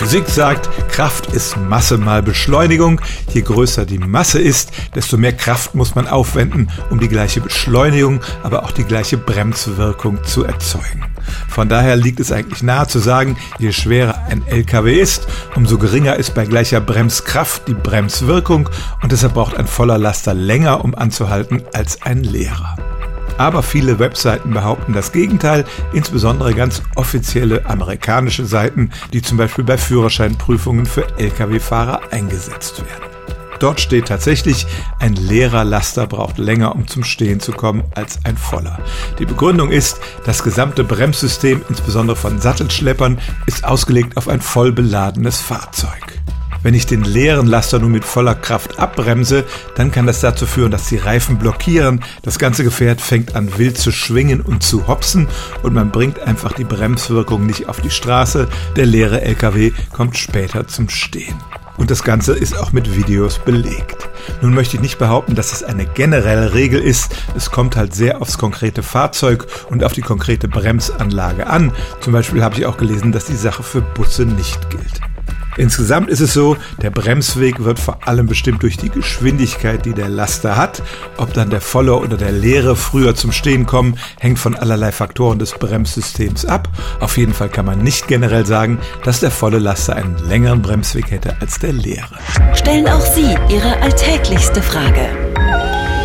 Physik sagt, Kraft ist Masse mal Beschleunigung. Je größer die Masse ist, desto mehr Kraft muss man aufwenden, um die gleiche Beschleunigung, aber auch die gleiche Bremswirkung zu erzeugen. Von daher liegt es eigentlich nahe zu sagen, je schwerer ein LKW ist, umso geringer ist bei gleicher Bremskraft die Bremswirkung und deshalb braucht ein voller Laster länger, um anzuhalten, als ein leerer. Aber viele Webseiten behaupten das Gegenteil, insbesondere ganz offizielle amerikanische Seiten, die zum Beispiel bei Führerscheinprüfungen für Lkw-Fahrer eingesetzt werden. Dort steht tatsächlich, ein leerer Laster braucht länger, um zum Stehen zu kommen, als ein voller. Die Begründung ist, das gesamte Bremssystem, insbesondere von Sattelschleppern, ist ausgelegt auf ein voll beladenes Fahrzeug. Wenn ich den leeren Laster nur mit voller Kraft abbremse, dann kann das dazu führen, dass die Reifen blockieren, das ganze Gefährt fängt an wild zu schwingen und zu hopsen und man bringt einfach die Bremswirkung nicht auf die Straße. Der leere LKW kommt später zum Stehen. Und das Ganze ist auch mit Videos belegt. Nun möchte ich nicht behaupten, dass es eine generelle Regel ist. Es kommt halt sehr aufs konkrete Fahrzeug und auf die konkrete Bremsanlage an. Zum Beispiel habe ich auch gelesen, dass die Sache für Busse nicht gilt. Insgesamt ist es so, der Bremsweg wird vor allem bestimmt durch die Geschwindigkeit, die der Laster hat. Ob dann der volle oder der leere früher zum Stehen kommen, hängt von allerlei Faktoren des Bremssystems ab. Auf jeden Fall kann man nicht generell sagen, dass der volle Laster einen längeren Bremsweg hätte als der leere. Stellen auch Sie Ihre alltäglichste Frage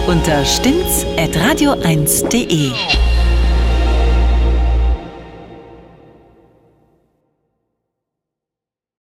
unter stimmt's at radio1.de.